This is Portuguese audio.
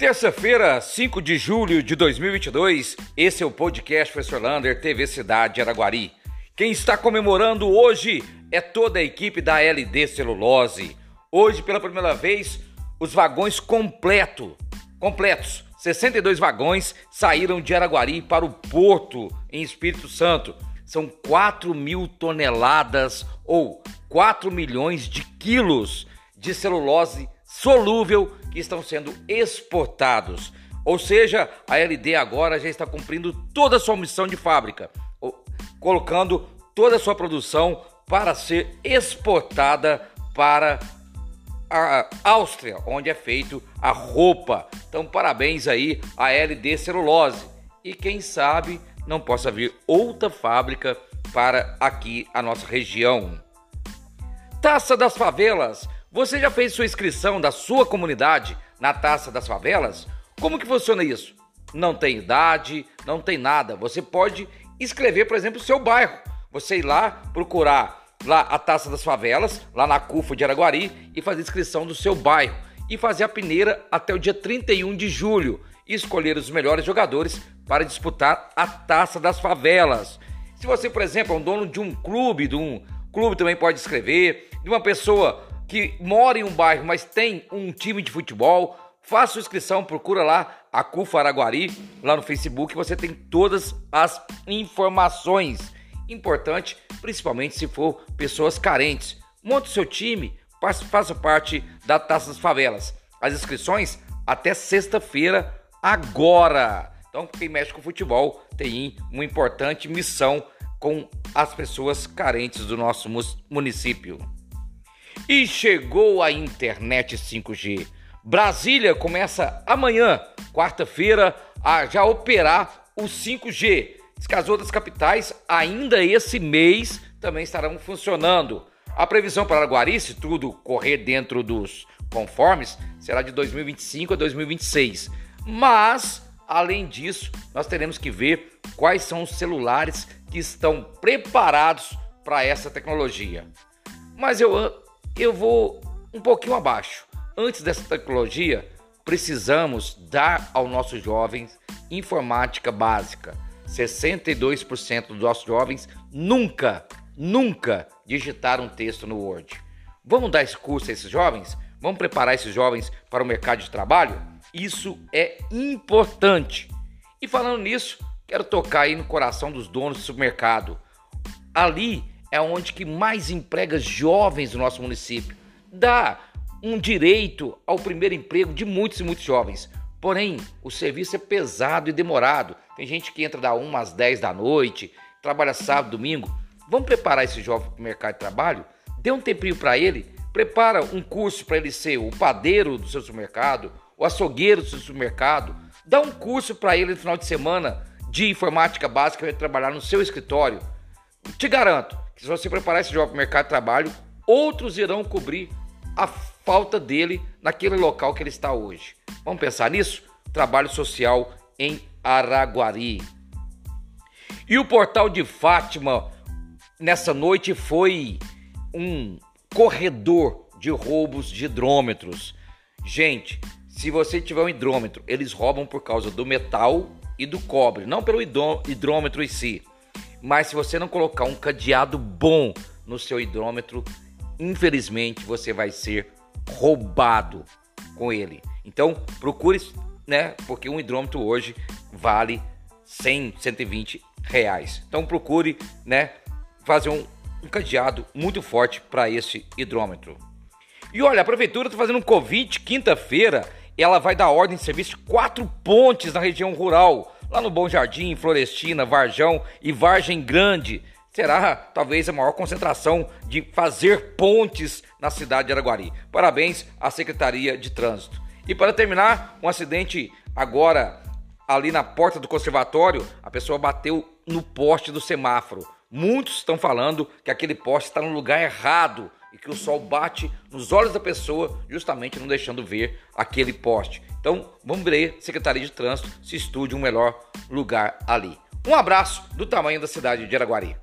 Terça-feira, 5 de julho de 2022, esse é o podcast Professor Lander, TV Cidade Araguari. Quem está comemorando hoje é toda a equipe da LD Celulose. Hoje, pela primeira vez, os vagões completo, completos, 62 vagões saíram de Araguari para o Porto, em Espírito Santo. São 4 mil toneladas ou 4 milhões de quilos de celulose solúvel que estão sendo exportados. Ou seja, a LD agora já está cumprindo toda a sua missão de fábrica, colocando toda a sua produção para ser exportada para a Áustria, onde é feito a roupa. Então, parabéns aí à LD Celulose. E quem sabe não possa vir outra fábrica para aqui a nossa região. Taça das Favelas você já fez sua inscrição da sua comunidade na Taça das Favelas? Como que funciona isso? Não tem idade, não tem nada. Você pode escrever, por exemplo, o seu bairro. Você ir lá procurar lá a Taça das Favelas, lá na CUFA de Araguari e fazer inscrição do seu bairro e fazer a peneira até o dia 31 de julho e escolher os melhores jogadores para disputar a Taça das Favelas. Se você, por exemplo, é um dono de um clube, de um clube também pode escrever, de uma pessoa que mora em um bairro, mas tem um time de futebol, faça sua inscrição, procura lá a CUFA Araguari, lá no Facebook, você tem todas as informações. Importante, principalmente se for pessoas carentes. Monte seu time, faça parte da Taça das Favelas. As inscrições até sexta-feira, agora. Então, quem mexe com futebol tem uma importante missão com as pessoas carentes do nosso município. E chegou a internet 5G. Brasília começa amanhã, quarta-feira, a já operar o 5G. Diz que as outras capitais, ainda esse mês, também estarão funcionando. A previsão para Araguari, se tudo correr dentro dos conformes, será de 2025 a 2026. Mas, além disso, nós teremos que ver quais são os celulares que estão preparados para essa tecnologia. Mas eu eu vou um pouquinho abaixo. Antes dessa tecnologia, precisamos dar aos nossos jovens informática básica. 62% dos nossos jovens nunca, nunca digitaram um texto no Word. Vamos dar esse curso a esses jovens? Vamos preparar esses jovens para o mercado de trabalho? Isso é importante. E falando nisso, quero tocar aí no coração dos donos do supermercado. Ali é onde que mais emprega jovens do nosso município. Dá um direito ao primeiro emprego de muitos e muitos jovens. Porém, o serviço é pesado e demorado. Tem gente que entra da 1 às 10 da noite, trabalha sábado, domingo. Vamos preparar esse jovem para o mercado de trabalho? Dê um tempinho para ele, prepara um curso para ele ser o padeiro do seu supermercado, o açougueiro do seu supermercado. Dá um curso para ele no final de semana de informática básica para trabalhar no seu escritório. Te garanto, se você preparar esse jovem para o mercado de trabalho, outros irão cobrir a falta dele naquele local que ele está hoje. Vamos pensar nisso? Trabalho social em Araguari. E o portal de Fátima nessa noite foi um corredor de roubos de hidrômetros. Gente, se você tiver um hidrômetro, eles roubam por causa do metal e do cobre, não pelo hidrômetro em si. Mas se você não colocar um cadeado bom no seu hidrômetro, infelizmente você vai ser roubado com ele. Então procure, né? Porque um hidrômetro hoje vale 100, 120 reais. Então procure, né? Fazer um, um cadeado muito forte para esse hidrômetro. E olha, a prefeitura está fazendo um convite quinta-feira. Ela vai dar ordem de serviço quatro pontes na região rural lá no Bom Jardim, Florestina, Varjão e Vargem Grande. Será talvez a maior concentração de fazer pontes na cidade de Araguari. Parabéns à Secretaria de Trânsito. E para terminar, um acidente agora ali na porta do conservatório, a pessoa bateu no poste do semáforo. Muitos estão falando que aquele poste está no lugar errado e que o sol bate nos olhos da pessoa, justamente não deixando ver aquele poste. Então, vamos ver, Secretaria de Trânsito, se estude um melhor lugar ali. Um abraço do tamanho da cidade de Araguari.